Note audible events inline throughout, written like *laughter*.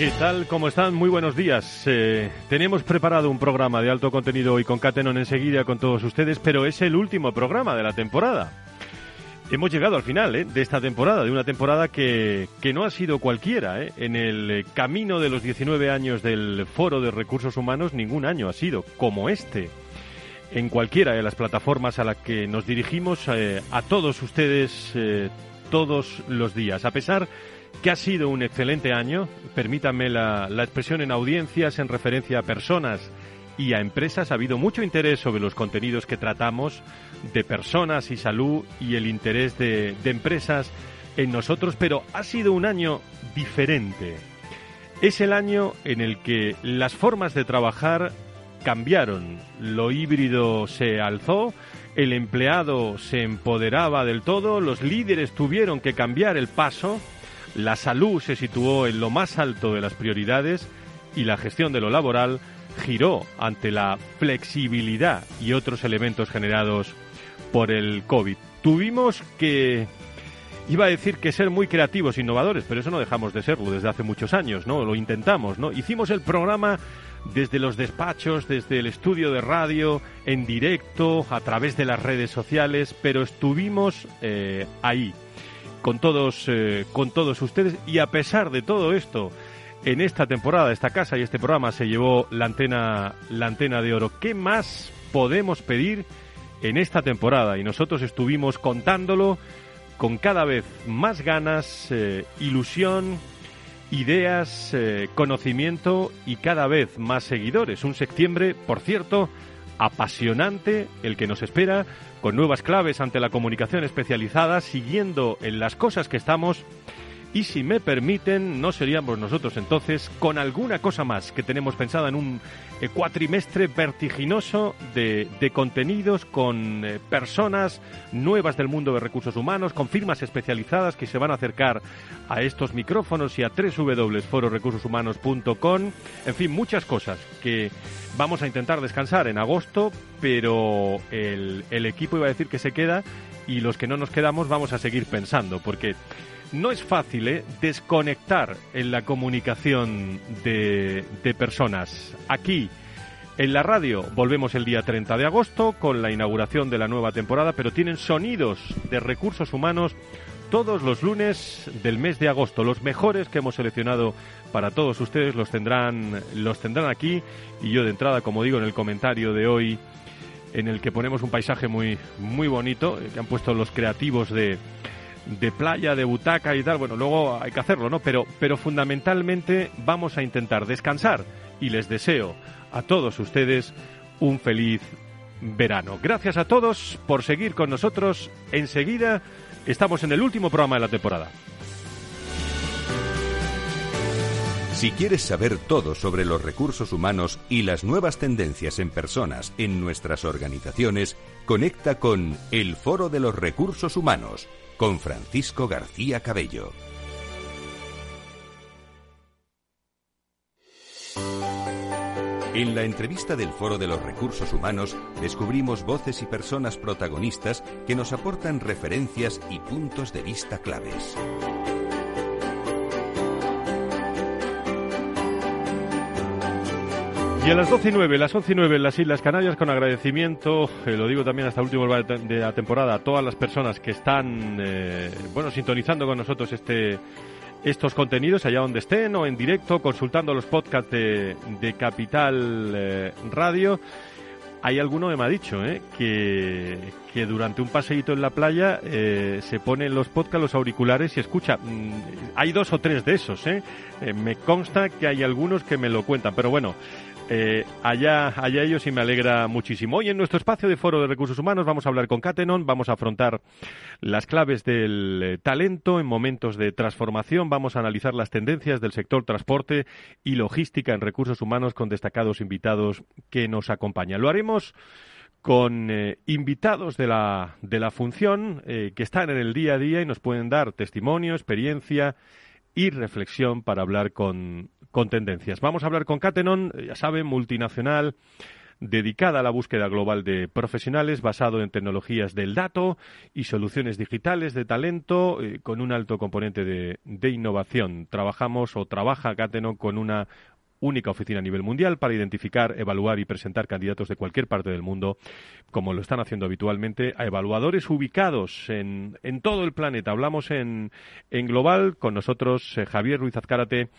¿Qué tal? ¿Cómo están? Muy buenos días. Eh, tenemos preparado un programa de alto contenido hoy con Catenon enseguida con todos ustedes, pero es el último programa de la temporada. Hemos llegado al final eh, de esta temporada, de una temporada que, que no ha sido cualquiera. Eh. En el camino de los 19 años del Foro de Recursos Humanos, ningún año ha sido como este. En cualquiera de las plataformas a las que nos dirigimos a todos ustedes todos los días. A pesar que ha sido un excelente año. Permítanme la, expresión en audiencias en referencia a personas y a empresas. Ha habido mucho interés sobre los contenidos que tratamos de personas y salud y el interés de, de empresas en nosotros, pero ha sido un año diferente. Es el año en el que las formas de trabajar cambiaron. Lo híbrido se alzó, el empleado se empoderaba del todo, los líderes tuvieron que cambiar el paso la salud se situó en lo más alto de las prioridades y la gestión de lo laboral giró ante la flexibilidad y otros elementos generados por el COVID. Tuvimos que iba a decir que ser muy creativos innovadores, pero eso no dejamos de serlo desde hace muchos años, ¿no? Lo intentamos, ¿no? Hicimos el programa desde los despachos, desde el estudio de radio, en directo, a través de las redes sociales, pero estuvimos eh, ahí con todos, eh, con todos ustedes y a pesar de todo esto, en esta temporada, esta casa y este programa se llevó la antena, la antena de oro. ¿Qué más podemos pedir en esta temporada? Y nosotros estuvimos contándolo con cada vez más ganas, eh, ilusión, ideas, eh, conocimiento y cada vez más seguidores. Un septiembre, por cierto, apasionante el que nos espera, con nuevas claves ante la comunicación especializada, siguiendo en las cosas que estamos. Y si me permiten, no seríamos nosotros entonces con alguna cosa más que tenemos pensada en un eh, cuatrimestre vertiginoso de, contenidos con eh, personas nuevas del mundo de recursos humanos, con firmas especializadas que se van a acercar a estos micrófonos y a www.fororecursoshumanos.com. En fin, muchas cosas que vamos a intentar descansar en agosto, pero el equipo iba a decir que se queda y los que no nos quedamos vamos a seguir pensando, porque no es fácil ¿eh? desconectar en la comunicación de, de personas. Aquí, en la radio, volvemos el día 30 de agosto con la inauguración de la nueva temporada, pero tienen sonidos de recursos humanos todos los lunes del mes de agosto. Los mejores que hemos seleccionado para todos ustedes los tendrán, los tendrán aquí. Y yo de entrada, como digo en el comentario de hoy, en el que ponemos un paisaje muy, muy bonito, eh, que han puesto los creativos de, de playa, de butaca y tal, bueno, luego hay que hacerlo, ¿no? Pero, pero fundamentalmente vamos a intentar descansar y les deseo a todos ustedes un feliz verano. Gracias a todos por seguir con nosotros. Enseguida estamos en el último programa de la temporada. Si quieres saber todo sobre los recursos humanos y las nuevas tendencias en personas en nuestras organizaciones, conecta con el Foro de los Recursos Humanos con Francisco García Cabello. En la entrevista del Foro de los Recursos Humanos descubrimos voces y personas protagonistas que nos aportan referencias y puntos de vista claves. Y a las 12 y 9, las 11 y 9 en las Islas Canarias, con agradecimiento, eh, lo digo también hasta el último de la temporada, a todas las personas que están, eh, bueno, sintonizando con nosotros este, estos contenidos allá donde estén o en directo, consultando los podcasts de, Capital eh, Radio. hay alguno que me ha dicho ¿eh? que, que durante un paseíto en la playa se ponen los podcasts, los auriculares y escucha. Mm, hay dos o tres de esos. Me consta que hay algunos que me lo cuentan, pero bueno, eh, allá, allá ellos y me alegra muchísimo. Hoy en nuestro espacio de Foro de Recursos Humanos vamos a hablar con Catenon, vamos a afrontar las claves del eh, talento en momentos de transformación, vamos a analizar las tendencias del sector transporte y logística en recursos humanos con destacados invitados que nos acompañan. Lo haremos con eh, invitados de la, de la función que están en el día a día y nos pueden dar testimonio, experiencia y reflexión para hablar con, con tendencias. Vamos a hablar con Catenon, ya saben, multinacional dedicada a la búsqueda global de profesionales basado en tecnologías del dato y soluciones digitales de talento eh, con un alto componente de, de, innovación. Trabajamos o trabaja Catenon con una única oficina a nivel mundial para identificar, evaluar y presentar candidatos de cualquier parte del mundo, como lo están haciendo habitualmente, a evaluadores ubicados en, en todo el planeta. Hablamos en, en global con nosotros eh, Javier Ruiz Azcárate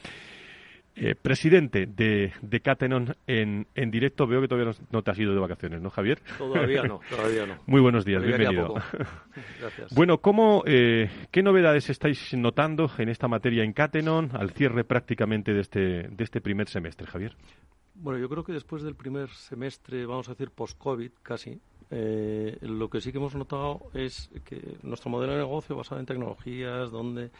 eh, presidente de, de Catenon en, en, directo. Veo que todavía no, te has ido de vacaciones, ¿no, Javier? Todavía no, *laughs* todavía no. Muy buenos días, bienvenido. *laughs* Gracias. Bueno, ¿cómo, eh, ¿qué novedades estáis notando en esta materia en Catenon al cierre prácticamente de este, de este primer semestre, Javier? Bueno, yo creo que después del primer semestre, vamos a decir post-COVID casi, eh, lo que sí que hemos notado es que nuestro modelo de negocio basado en tecnologías, donde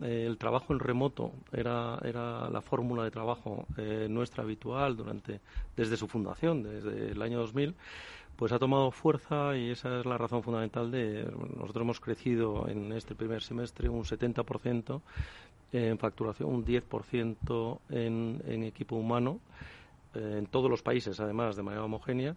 eh, el trabajo en remoto era, era la fórmula de trabajo eh, nuestra habitual durante desde su fundación, desde el año 2000, pues ha tomado fuerza y esa es la razón fundamental de nosotros hemos crecido en este primer semestre un 70% en facturación, un 10% en, en equipo humano eh, en todos los países, además, de manera homogénea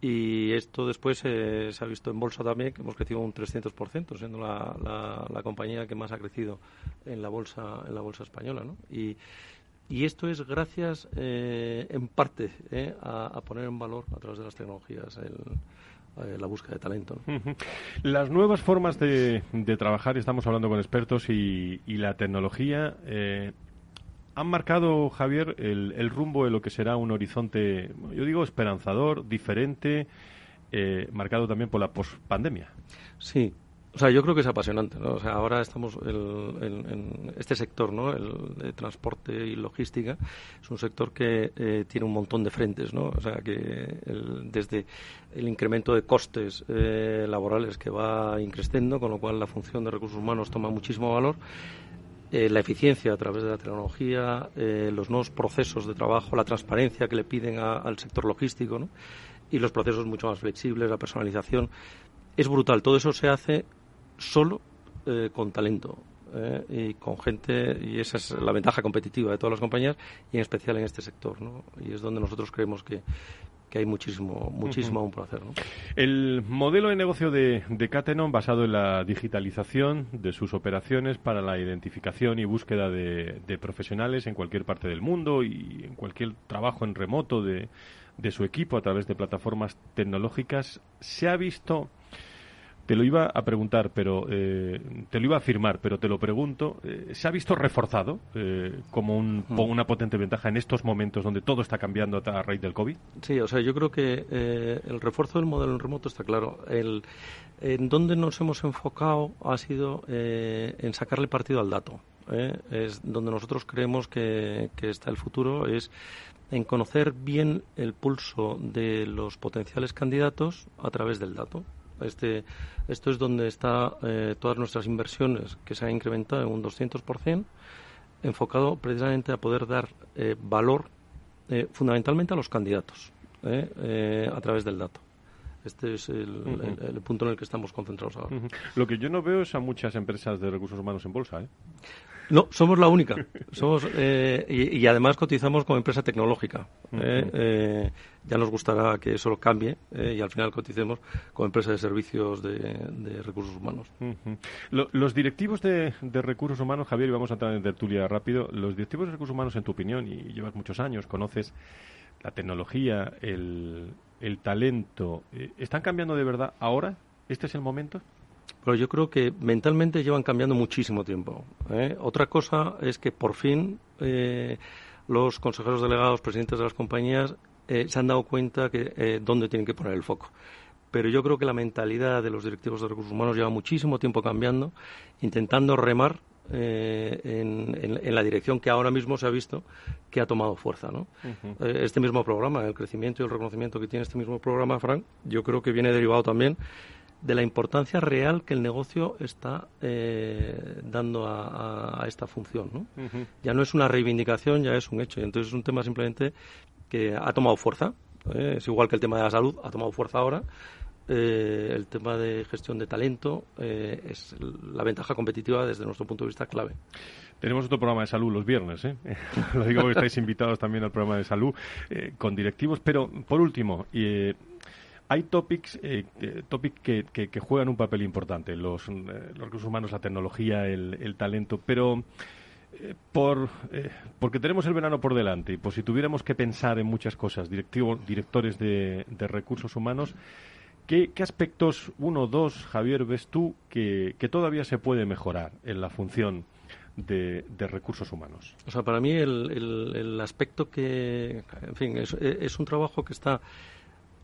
y esto después eh, se ha visto en bolsa también, que hemos crecido un 300%, siendo la, la, la, compañía que más ha crecido en la bolsa, en la bolsa española. ¿no? Y, y esto es gracias, eh, en parte, eh, a, poner en valor a través de las tecnologías el, eh, la búsqueda de talento. Las nuevas formas de, de, trabajar, estamos hablando con expertos, y, y la tecnología eh, han marcado, Javier, el, el, rumbo de lo que será un horizonte, yo digo, esperanzador, diferente, eh, marcado también por la pospandemia. Sí. O sea, yo creo que es apasionante. O sea, ahora estamos el, en este sector, ¿no? El de transporte y logística es un sector que eh, tiene un montón de frentes, ¿no? O sea, que desde el incremento de costes eh, laborales que va increciendo, con lo cual la función de recursos humanos toma muchísimo valor, eh, la eficiencia a través de la tecnología, eh, los nuevos procesos de trabajo, la transparencia que le piden a, al sector logístico y los procesos mucho más flexibles, la personalización. Es brutal. Todo eso se hace solo eh, con talento. y con gente, y esa es la ventaja competitiva de todas las compañías, y en especial en este sector. ¿no? Y es donde nosotros creemos que, que hay muchísimo, muchísimo aún por hacer. ¿no? El modelo de negocio de, de Catenon basado en la digitalización de sus operaciones para la identificación y búsqueda de, de profesionales en cualquier parte del mundo y en cualquier trabajo en remoto de, de su equipo a través de plataformas tecnológicas, se ha visto te lo iba a preguntar, pero eh, te lo iba a afirmar, pero te lo pregunto. Eh, ¿Se ha visto reforzado eh, como un, mm. una potente ventaja en estos momentos donde todo está cambiando a, raíz del COVID? Sí, o sea, yo creo que eh, el refuerzo del modelo en remoto está claro. El, en donde nos hemos enfocado ha sido eh, en sacarle partido al dato. Es donde nosotros creemos que, que está el futuro, es en conocer bien el pulso de los potenciales candidatos a través del dato. Este, esto es donde están eh, todas nuestras inversiones, que se han incrementado en un 200%, enfocado precisamente a poder dar eh, valor eh, fundamentalmente a los candidatos a través del dato. Este es el, uh -huh. el, el, punto en el que estamos concentrados ahora. Uh -huh. Lo que yo no veo es a muchas empresas de recursos humanos en bolsa. ¿eh? No, somos la única. Somos, eh, y, y, además cotizamos como empresa tecnológica. Uh -huh. eh, ya nos gustará que eso lo cambie eh, y al final coticemos como empresa de servicios de, de recursos humanos. Uh -huh. Lo, los directivos de, de, recursos humanos, Javier, y vamos a entrar en tertulia rápido, los directivos de recursos humanos, en tu opinión, y llevas muchos años, conoces la tecnología, el, el talento, eh, ¿están cambiando de verdad ahora? ¿Este es el momento? Pero yo creo que mentalmente llevan cambiando muchísimo tiempo. ¿eh? Otra cosa es que por fin eh, los consejeros delegados, presidentes de las compañías, se han dado cuenta que dónde tienen que poner el foco pero yo creo que la mentalidad de los directivos de recursos humanos lleva muchísimo tiempo cambiando, intentando remar eh, en, la dirección que ahora mismo se ha visto que ha tomado fuerza. ¿no? Eh, este mismo programa, el crecimiento y el reconocimiento que tiene este mismo programa, Frank, yo creo que viene derivado también de la importancia real que el negocio está eh, dando a, esta función. ¿no? Ya no es una reivindicación, ya es un hecho. Entonces es un tema simplemente que ha tomado fuerza. Es igual que el tema de la salud, ha tomado fuerza ahora eh, el tema de gestión de talento eh, es la ventaja competitiva desde nuestro punto de vista clave. Tenemos otro programa de salud los viernes, ¿eh? *laughs* lo digo porque estáis invitados también al programa de salud con directivos, pero por último, hay topics, topics que, que, juegan un papel importante, los, recursos humanos, la tecnología, el, talento, pero por, porque tenemos el verano por delante y por si tuviéramos que pensar en muchas cosas, directivos, directores de, recursos humanos, ¿Qué, aspectos, uno dos, Javier, ves tú que, todavía se puede mejorar en la función de, recursos humanos? O sea, para mí el, aspecto que, en fin, es, un trabajo que está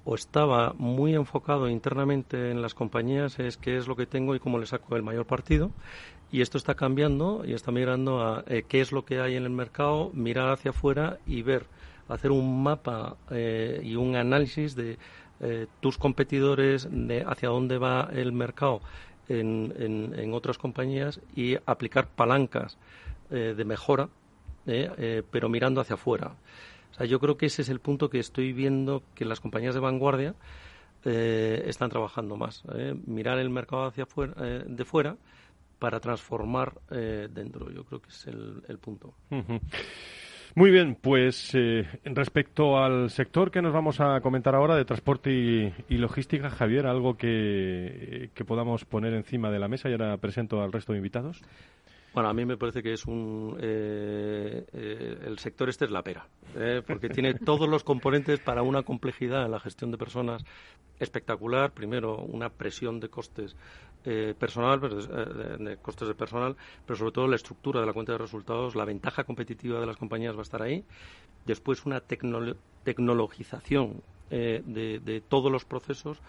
o estaba muy enfocado internamente en las compañías es qué es lo que tengo y cómo le saco el mayor partido. Y esto está cambiando y está migrando a eh, qué es lo que hay en el mercado, mirar hacia afuera y ver, hacer un mapa eh, y un análisis de eh, tus competidores, de hacia dónde va el mercado en, en, otras compañías y aplicar palancas de mejora, pero mirando hacia afuera. Yo creo que ese es el punto que estoy viendo que las compañías de vanguardia están trabajando más. mirar el mercado hacia fuera, de fuera para transformar dentro. Yo creo que es el, punto. Muy bien, pues eh, respecto al sector que nos vamos a comentar ahora de transporte y, logística, Javier, algo que, que, podamos poner encima de la mesa y ahora presento al resto de invitados. Bueno, a mí me parece que es un. Eh, eh, el sector este es la pera, porque tiene *laughs* todos los componentes para una complejidad en la gestión de personas espectacular. Primero, una presión de costes eh, personal, eh, de, costes de personal, pero sobre todo la estructura de la cuenta de resultados, la ventaja competitiva de las compañías va a estar ahí. Después una tecnologización eh, de, todos los procesos,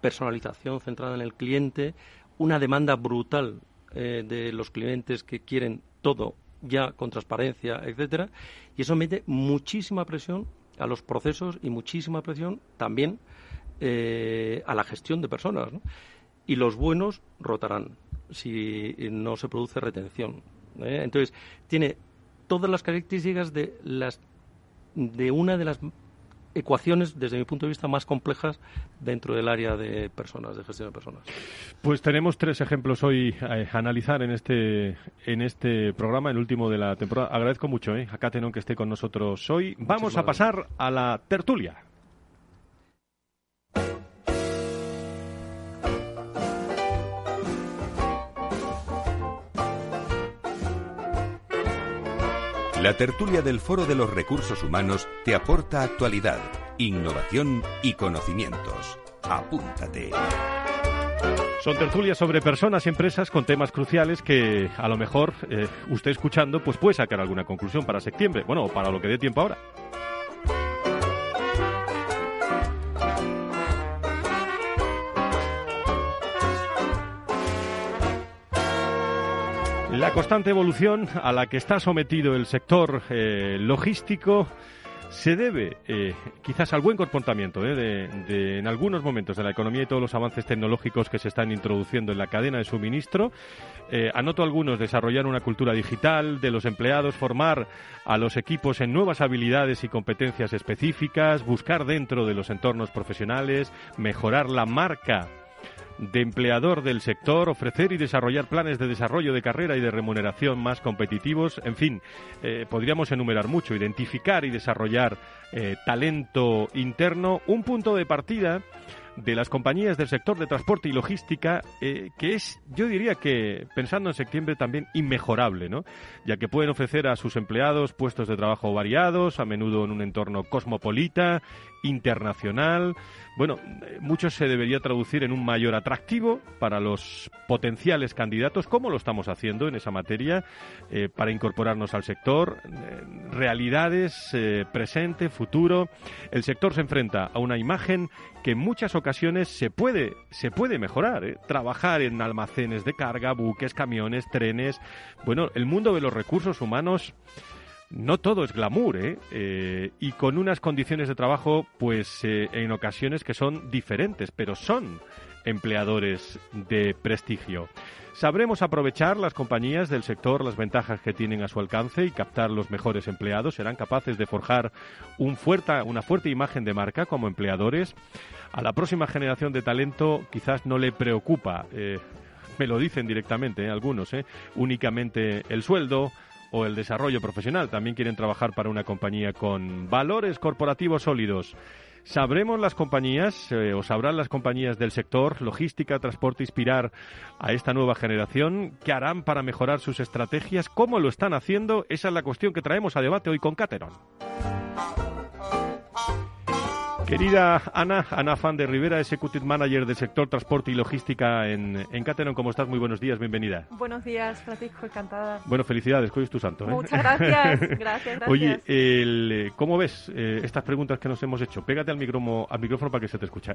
personalización centrada en el cliente, una demanda brutal de los clientes que quieren todo ya con transparencia, etcétera, y eso mete muchísima presión a los procesos y muchísima presión también a la gestión de personas. y los buenos rotarán si no se produce retención. ¿eh? Entonces, tiene todas las características de, las, de una de las ecuaciones, desde mi punto de vista, más complejas dentro del área de personas, de gestión de personas. Pues tenemos tres ejemplos hoy a analizar en este, en este programa, el último de la temporada. Agradezco mucho ¿eh? a Catenon que esté con nosotros hoy. Vamos a pasar a la tertulia. La tertulia del Foro de los Recursos Humanos te aporta actualidad, innovación y conocimientos. Apúntate. Son tertulias sobre personas y empresas con temas cruciales que a lo mejor eh, usted escuchando pues puede sacar alguna conclusión para septiembre, bueno, para lo que dé tiempo ahora. La constante evolución a la que está sometido el sector eh, logístico se debe eh, quizás al buen comportamiento eh, de, en algunos momentos de la economía y todos los avances tecnológicos que se están introduciendo en la cadena de suministro. anoto algunos, desarrollar una cultura digital de los empleados, formar a los equipos en nuevas habilidades y competencias específicas, buscar dentro de los entornos profesionales, mejorar la marca de empleador del sector, ofrecer y desarrollar planes de desarrollo de carrera y de remuneración más competitivos, en fin, eh, podríamos enumerar mucho, identificar y desarrollar eh, talento interno, un punto de partida de las compañías del sector de transporte y logística, eh, que es, yo diría que, pensando en septiembre, también inmejorable, ¿no? Ya que pueden ofrecer a sus empleados puestos de trabajo variados, a menudo en un entorno cosmopolita internacional. Bueno, mucho se debería traducir en un mayor atractivo para los potenciales candidatos, como lo estamos haciendo en esa materia, eh, para incorporarnos al sector. Eh, realidades, eh, presente, futuro. El sector se enfrenta a una imagen que en muchas ocasiones se puede, se puede mejorar. Trabajar en almacenes de carga, buques, camiones, trenes. Bueno, el mundo de los recursos humanos no todo es glamour, ¿eh? ¿eh? y con unas condiciones de trabajo, pues eh, en ocasiones que son diferentes, pero son empleadores de prestigio. Sabremos aprovechar las compañías del sector, las ventajas que tienen a su alcance y captar los mejores empleados. Serán capaces de forjar un fuerte, una fuerte imagen de marca como empleadores. A la próxima generación de talento quizás no le preocupa, eh, me lo dicen directamente algunos, únicamente el sueldo, o el desarrollo profesional. También quieren trabajar para una compañía con valores corporativos sólidos. ¿Sabremos las compañías eh, o sabrán las compañías del sector logística, transporte inspirar a esta nueva generación? ¿Qué harán para mejorar sus estrategias? ¿Cómo lo están haciendo? Esa es la cuestión que traemos a debate hoy con Cateron. Querida Ana, Ana Fan de Rivera, Executive Manager del sector transporte y logística en, en Cateron, ¿cómo estás? Muy buenos días, bienvenida. Buenos días, Francisco, encantada. Bueno, felicidades, hoy es tu santo. ¿eh? Muchas gracias, *laughs* gracias, gracias. Oye, el, ¿cómo ves eh, estas preguntas que nos hemos hecho? Pégate al micrófono, al micrófono para que se te escuche.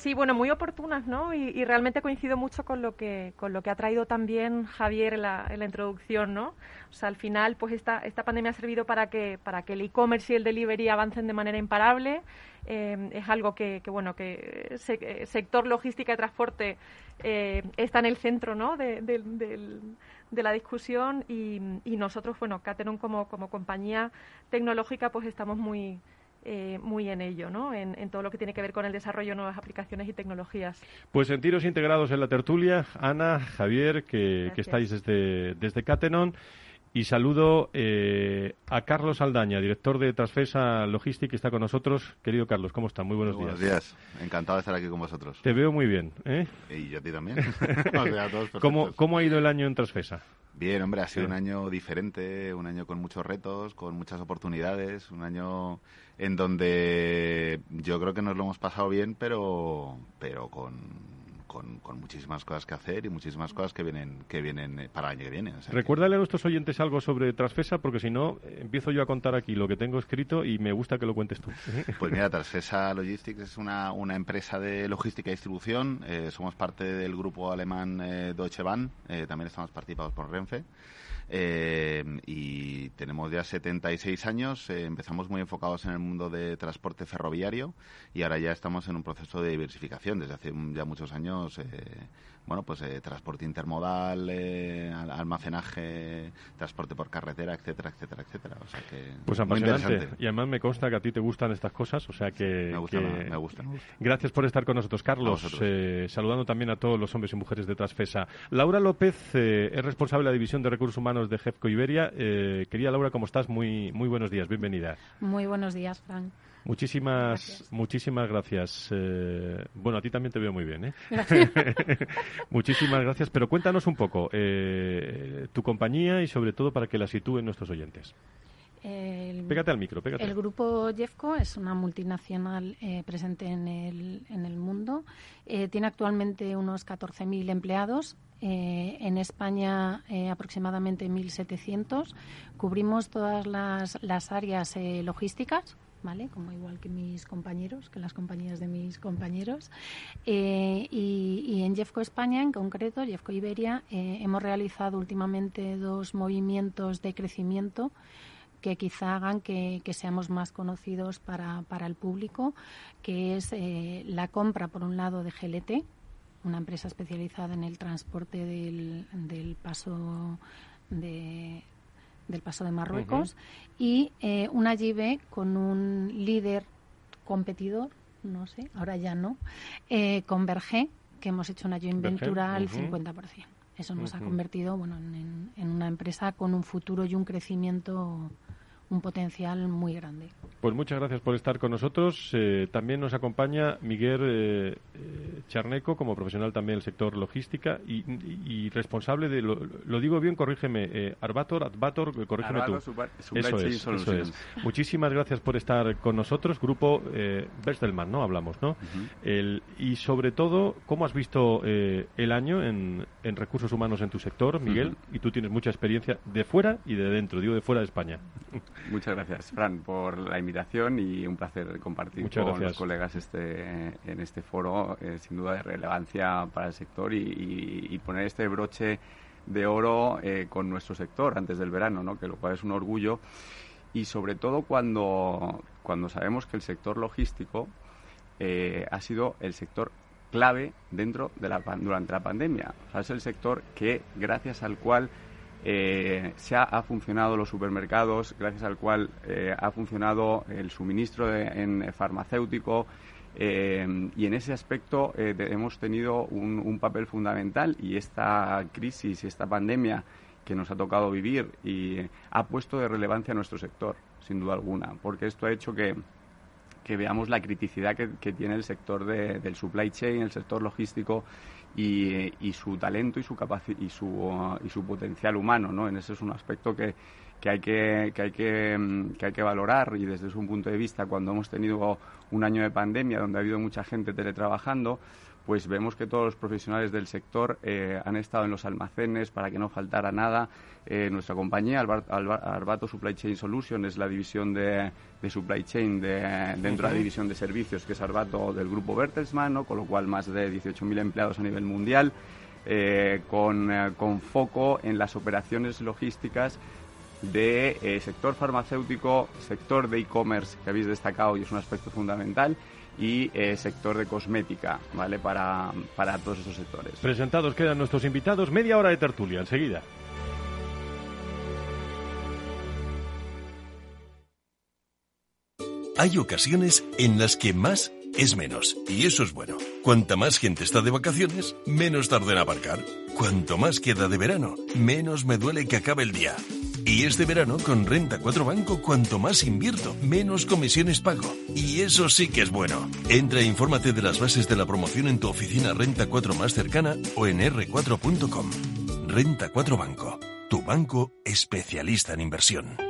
Sí, bueno, muy oportunas, ¿no? Y, realmente coincido mucho con lo que con lo que ha traído también Javier en la, en la introducción, ¿no? O sea, al final, pues esta, esta pandemia ha servido para que para que el e-commerce y el delivery avancen de manera imparable. Eh, es algo que, que bueno, que el sector logística y transporte eh, está en el centro, ¿no? De, de la discusión y, y nosotros, bueno, Cateron como, como compañía tecnológica, pues estamos muy eh, muy en ello, ¿no? En, todo lo que tiene que ver con el desarrollo de nuevas aplicaciones y tecnologías. Pues sentiros integrados en la tertulia, Ana, Javier, que, estáis desde, desde Catenon. Y saludo eh, a Carlos Aldaña, director de Transfesa Logística, que está con nosotros. Querido Carlos, ¿cómo está? Muy buenos días. Buenos días. Encantado de estar aquí con vosotros. Te veo muy bien. ¿eh? Y yo a ti también. *laughs* ¿Cómo, ¿Cómo ha ido el año en Transfesa? Bien, hombre, ha sido un año diferente, un año con muchos retos, con muchas oportunidades, un año en donde yo creo que nos lo hemos pasado bien, pero, pero con, con, muchísimas cosas que hacer y muchísimas cosas que vienen que vienen para el año que viene. Recuérdale a nuestros oyentes algo sobre Transfesa, porque si no, empiezo yo a contar aquí lo que tengo escrito y me gusta que lo cuentes tú. *laughs* Pues mira, Transfesa Logistics es una, una empresa de logística y distribución. Eh, somos parte del grupo alemán eh, Deutsche Bahn. Eh, también estamos participados por Renfe. Eh, y tenemos ya 76 años, eh, empezamos muy enfocados en el mundo de transporte ferroviario y ahora ya estamos en un proceso de diversificación. Desde hace ya muchos años eh, bueno, pues eh, transporte intermodal, eh, almacenaje, transporte por carretera, etcétera, etcétera, etcétera. O sea que pues apasionante. Y además me consta que a ti te gustan estas cosas, o sea que... Me gusta, me, gusta, Gracias por estar con nosotros, Carlos. Eh, saludando también a todos los hombres y mujeres de Trasfesa. Laura López es responsable de la División de Recursos Humanos de Jefco Iberia. querida Laura, ¿cómo estás? Muy, muy buenos días, bienvenida. Muy buenos días, Frank. Muchísimas gracias. muchísimas gracias. Eh, bueno, a ti también te veo muy bien. ¿eh? *laughs* muchísimas gracias. Pero cuéntanos un poco eh, tu compañía y sobre todo para que la sitúen nuestros oyentes. El, pégate al micro, pégate. El grupo Jeffco es una multinacional eh, presente en el, en el mundo. tiene actualmente unos 14.000 empleados. en España aproximadamente 1.700. Cubrimos todas las, las áreas logísticas, ¿vale? Como igual que mis compañeros, que las compañías de mis compañeros. Eh, y, en Jeffco España, en concreto, Jeffco Iberia, eh, hemos realizado últimamente dos movimientos de crecimiento que quizá hagan que, seamos más conocidos para, para, el público, que es eh, la compra, por un lado, de GLT, una empresa especializada en el transporte del, del paso de, del Paso de Marruecos, y eh, una JB con un líder competidor, no sé, ahora ya no, eh, con Berger, que hemos hecho una joint venture al 50%. Eso nos ha convertido bueno, en, una empresa con un futuro y un crecimiento un potencial muy grande. Pues muchas gracias por estar con nosotros. Eh, también nos acompaña Miguel eh, eh, Charneco, como profesional también del sector logística y, responsable de, lo, digo bien, corrígeme, Arbator, Advator, corrígeme tú. eso, es, eso es. Muchísimas gracias por estar con nosotros. Grupo Bestelman, ¿no? Hablamos, ¿no? el, y sobre todo, ¿cómo has visto el año en, recursos humanos en tu sector, Miguel? Y tú tienes mucha experiencia de fuera y de dentro, digo de fuera de España. *laughs* Muchas gracias, Fran, por la invitación y un placer compartir con los colegas este, en este foro, eh, sin duda de relevancia para el sector y, poner este broche de oro eh, con nuestro sector antes del verano, ¿no? que lo cual es un orgullo y sobre todo cuando, cuando sabemos que el sector logístico eh, ha sido el sector clave dentro de la durante la pandemia. es el sector que gracias al cual eh, se ha, funcionado los supermercados, gracias al cual eh, ha funcionado el suministro en farmacéutico. Eh, y en ese aspecto hemos tenido un, papel fundamental y esta crisis esta pandemia que nos ha tocado vivir y ha puesto de relevancia a nuestro sector, sin duda alguna, porque esto ha hecho que, veamos la criticidad que, tiene el sector del supply chain, el sector logístico y, su talento y su, y su, y su potencial humano, ¿no? En ese es un aspecto que, que hay que, que, hay que, mm, que hay que valorar y desde su punto de vista cuando hemos tenido un año de pandemia donde ha habido mucha gente teletrabajando pues vemos que todos los profesionales del sector eh, han estado en los almacenes para que no faltara nada. Eh, nuestra compañía, Arbato Supply Chain Solution, es la división de, supply chain dentro de la división de servicios, que es Arbato del grupo Bertelsmann, con lo cual más de 18.000 empleados a nivel mundial, eh, con, con, foco en las operaciones logísticas de sector farmacéutico, sector de e-commerce, que habéis destacado y es un aspecto fundamental, y eh, sector de cosmética, ¿vale? Para, para todos esos sectores. Presentados quedan nuestros invitados, media hora de tertulia, enseguida. Hay ocasiones en las que más es menos, y eso es bueno. Cuanta más gente está de vacaciones, menos tarda en aparcar. Cuanto más queda de verano, menos me duele que acabe el día. Y este verano con Renta 4 Banco, cuanto más invierto, menos comisiones pago. Y eso sí que es bueno. Entra e infórmate de las bases de la promoción en tu oficina Renta 4 más cercana o en r4.com. Renta 4 Banco, tu banco especialista en inversión.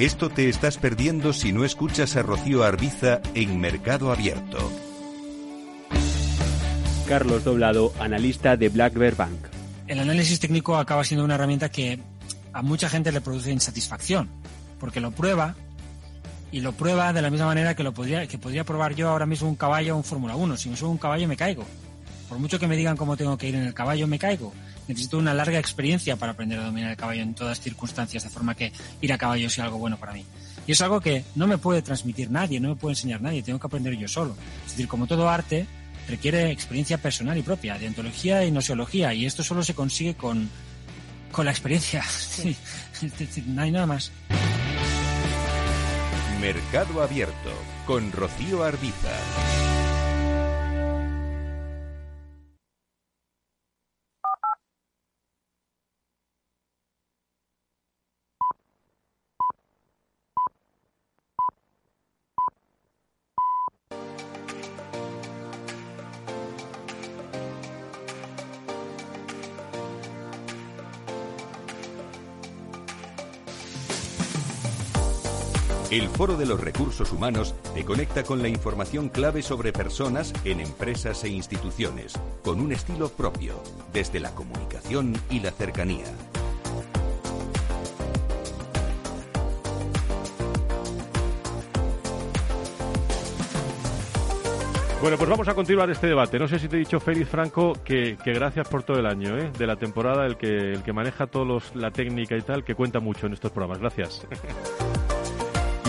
Esto te estás perdiendo si no escuchas a Rocío Arbiza en Mercado Abierto. Carlos Doblado, analista de Black Bear Bank. El análisis técnico acaba siendo una herramienta que a mucha gente le produce insatisfacción, porque lo prueba y lo prueba de la misma manera que lo podría, que podría probar yo ahora mismo un caballo o un Fórmula 1. Si me subo un caballo me caigo. Por mucho que me digan cómo tengo que ir en el caballo, me caigo necesito una larga experiencia para aprender a dominar el caballo en todas circunstancias, de forma que ir a caballo sea algo bueno para mí. Y es algo que no me puede transmitir nadie, no me puede enseñar nadie, tengo que aprender yo solo. Es decir, como todo arte, requiere experiencia personal y propia, de ontología y nociología, y esto solo se consigue con, con la experiencia. *laughs* no hay nada más. Mercado Abierto con Rocío Arbiza. El Foro de los Recursos Humanos te conecta con la información clave sobre personas en empresas e instituciones, con un estilo propio, desde la comunicación y la cercanía. Bueno, pues vamos a continuar este debate. No sé si te he dicho, Félix Franco, que, gracias por todo el año ¿eh? de la temporada, el que, el que maneja todos la técnica y tal, que cuenta mucho en estos programas. Gracias. *laughs*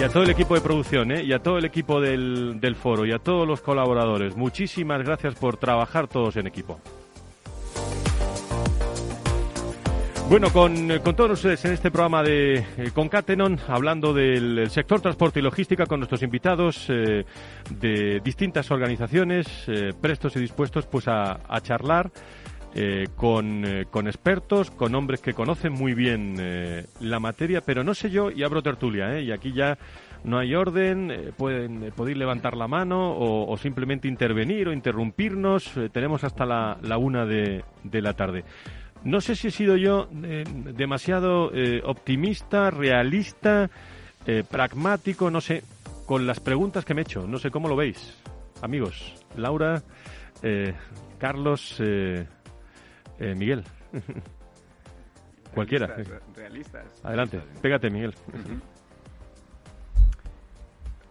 Y a todo el equipo de producción, ¿eh? y a todo el equipo del, foro, y a todos los colaboradores. Muchísimas gracias por trabajar todos en equipo. Bueno, con, con, todos ustedes en este programa de eh, Concatenon, hablando del sector transporte y logística con nuestros invitados eh, de distintas organizaciones, eh, prestos y dispuestos pues a charlar eh, con, eh, con, expertos, con hombres que conocen muy bien eh, la materia, pero no sé yo, y abro tertulia, y aquí ya no hay orden, pueden podéis levantar la mano o, simplemente intervenir o interrumpirnos, tenemos hasta la, la una de, de, la tarde. No sé si he sido yo demasiado optimista, realista, pragmático, no sé, con las preguntas que me he hecho, no sé cómo lo veis, amigos. Laura, Carlos, eh, Miguel. Cualquiera. Realistas, Adelante, pégate, Miguel.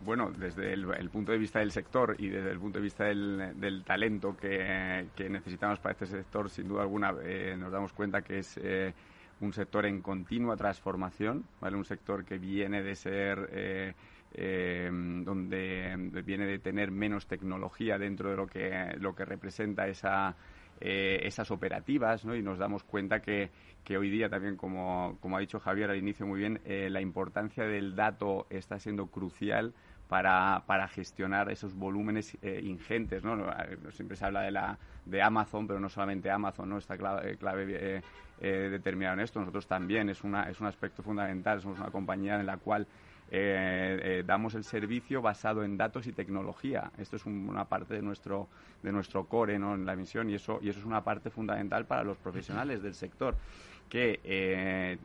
Bueno, desde el, punto de vista del sector y desde el punto de vista del, talento que, necesitamos para este sector, sin duda alguna eh, nos damos cuenta que es eh, un sector en continua transformación, ¿vale? Un sector que viene de ser... donde viene de tener menos tecnología dentro de lo que, lo que representa esa, eh, esas operativas, ¿no? Y nos damos cuenta que, que hoy día también, como, como, ha dicho Javier al inicio muy bien, eh, la importancia del dato está siendo crucial para, para gestionar esos volúmenes eh, ingentes, ¿no? Siempre se habla de, la, de Amazon, pero no solamente Amazon, ¿no? Está clave, clave determinado en esto. Nosotros también es, una, es un aspecto fundamental. Somos una compañía en la cual eh, eh, damos el servicio basado en datos y tecnología. Esto es una parte de nuestro, de nuestro core ¿no? en la misión y eso, y eso es una parte fundamental para los profesionales del sector que eh,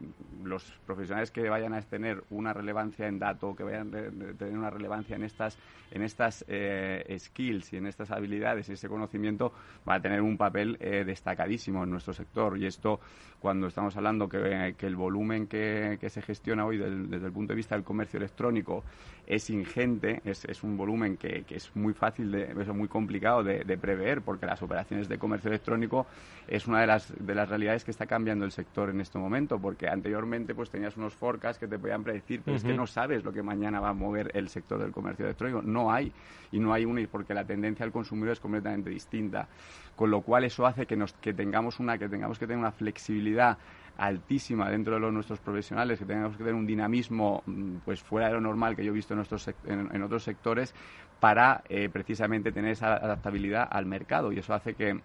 los profesionales que vayan a tener una relevancia en dato, que vayan a tener una relevancia en estas, en estas eh, skills y en estas habilidades y ese conocimiento, van a tener un papel eh, destacadísimo en nuestro sector. Y esto, cuando estamos hablando que, el volumen que, se gestiona hoy desde el punto de vista del comercio electrónico es ingente, es, un volumen que, es muy fácil, de, es muy complicado de, de, prever, porque las operaciones de comercio electrónico es una de las, de las realidades que está cambiando el sector en este momento, porque anteriormente pues tenías unos forecasts que te podían predecir, pero es que no sabes lo que mañana va a mover el sector del comercio electrónico, no hay, y no hay una, porque la tendencia al consumidor es completamente distinta, con lo cual eso hace que, nos, que tengamos una, que tengamos que tener una flexibilidad altísima dentro de los nuestros profesionales, que tengamos que tener un dinamismo mm, pues fuera de lo normal que yo he visto en, nuestros, en, otros sectores para eh, precisamente tener esa adaptabilidad al mercado. Y eso hace que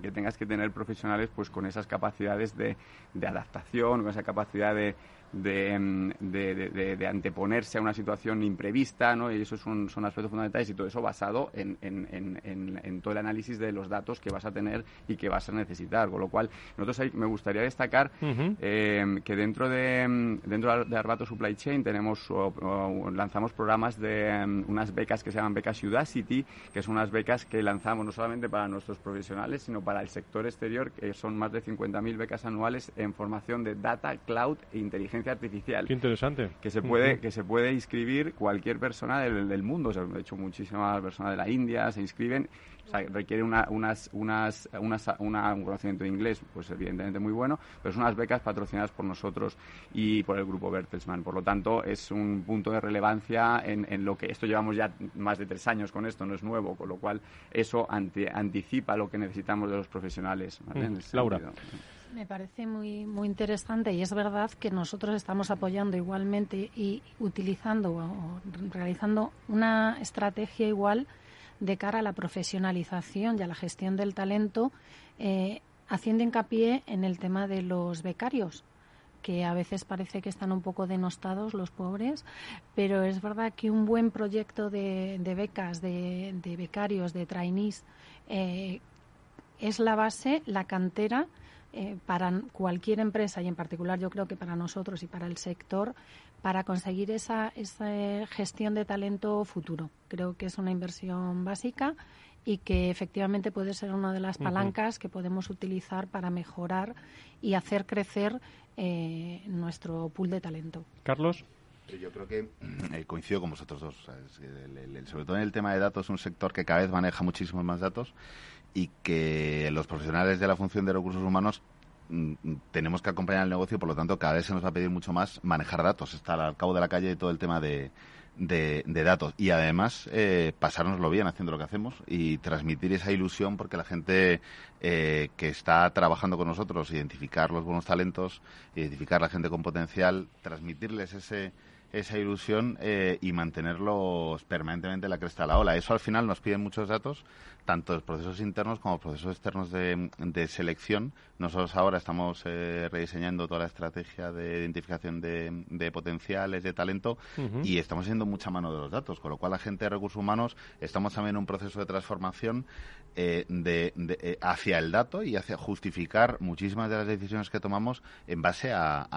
que tengas que tener profesionales pues con esas capacidades de, de adaptación, con esa capacidad de, Mm, de, de, anteponerse a una situación imprevista, ¿no? Y eso son, son aspectos fundamentales y todo eso basado en, en, en, todo el análisis de los datos que vas a tener y que vas a necesitar. Con lo cual, nosotros me gustaría destacar eh, que dentro de mm, dentro de Arbato Supply Chain tenemos lanzamos programas de unas becas que se llaman becas Udacity, que son unas becas que lanzamos no solamente para nuestros profesionales, sino para el sector exterior, que son más de 50.000 becas anuales en formación de data, cloud e inteligencia artificial. Qué interesante. Que se puede, que se puede inscribir cualquier persona del, del mundo. de hecho, muchísimas personas de la India se inscriben o sea, requiere una, unas, unas, unas, una, un conocimiento de inglés, pues evidentemente muy bueno, pero son unas becas patrocinadas por nosotros y por el grupo Bertelsmann. Por lo tanto, es un punto de relevancia en, en lo que esto llevamos ya más de tres años con esto, no es nuevo, con lo cual eso anticipa lo que necesitamos de los profesionales. Mm, Laura. Me parece muy, muy interesante y es verdad que nosotros estamos apoyando igualmente y utilizando o realizando una estrategia igual de cara a la profesionalización y a la gestión del talento, eh, haciendo hincapié en el tema de los becarios que a veces parece que están un poco denostados los pobres, pero es verdad que un buen proyecto de, becas, de, becarios, de trainees, eh, es la base, la cantera eh, para cualquier empresa y en particular yo creo que para nosotros y para el sector para conseguir esa, esa gestión de talento futuro. Creo que es una inversión básica y que efectivamente puede ser una de las palancas que podemos utilizar para mejorar y hacer crecer eh, nuestro pool de talento. Carlos. Yo creo que eh, coincido con vosotros dos. sobre todo en el tema de datos, es un sector que cada vez maneja muchísimos más datos y que los profesionales de la función de recursos humanos mm, mm, tenemos que acompañar el negocio, por lo tanto, cada vez se nos va a pedir mucho más manejar datos, estar al cabo de la calle y todo el tema de, de, datos. Y además, eh, pasárnoslo bien haciendo lo que hacemos y transmitir esa ilusión porque la gente eh, que está trabajando con nosotros, identificar los buenos talentos, identificar la gente con potencial, transmitirles ese esa ilusión eh, y mantenerlos permanentemente en la cresta de la ola. Eso al final nos piden muchos datos tanto los procesos internos como procesos externos de, selección. Nosotros ahora estamos eh, rediseñando toda la estrategia de identificación de, potenciales, de talento, y estamos haciendo mucha mano de los datos, con lo cual la gente de recursos humanos estamos también en un proceso de transformación eh, de, eh, hacia el dato y hacia justificar muchísimas de las decisiones que tomamos en base al,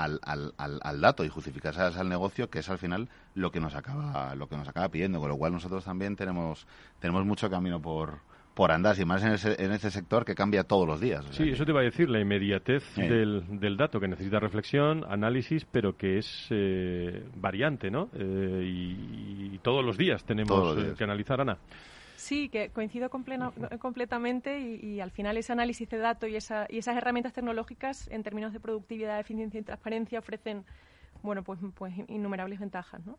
dato y justificarlas al negocio, que es al final lo que nos acaba lo que nos acaba pidiendo, con lo cual nosotros también tenemos tenemos mucho camino por por andar, y más en, ese, en este sector que cambia todos los días. sí, eso te va a decir, la inmediatez del, del, dato, que necesita reflexión, análisis, pero que es eh, variante, ¿no? Eh, y, todos los días tenemos eh, que analizar, Ana. Sí, que coincido completamente y, al final ese análisis de datos y, esa, y esas herramientas tecnológicas en términos de productividad, eficiencia y transparencia ofrecen, bueno, pues, pues innumerables ventajas, ¿no?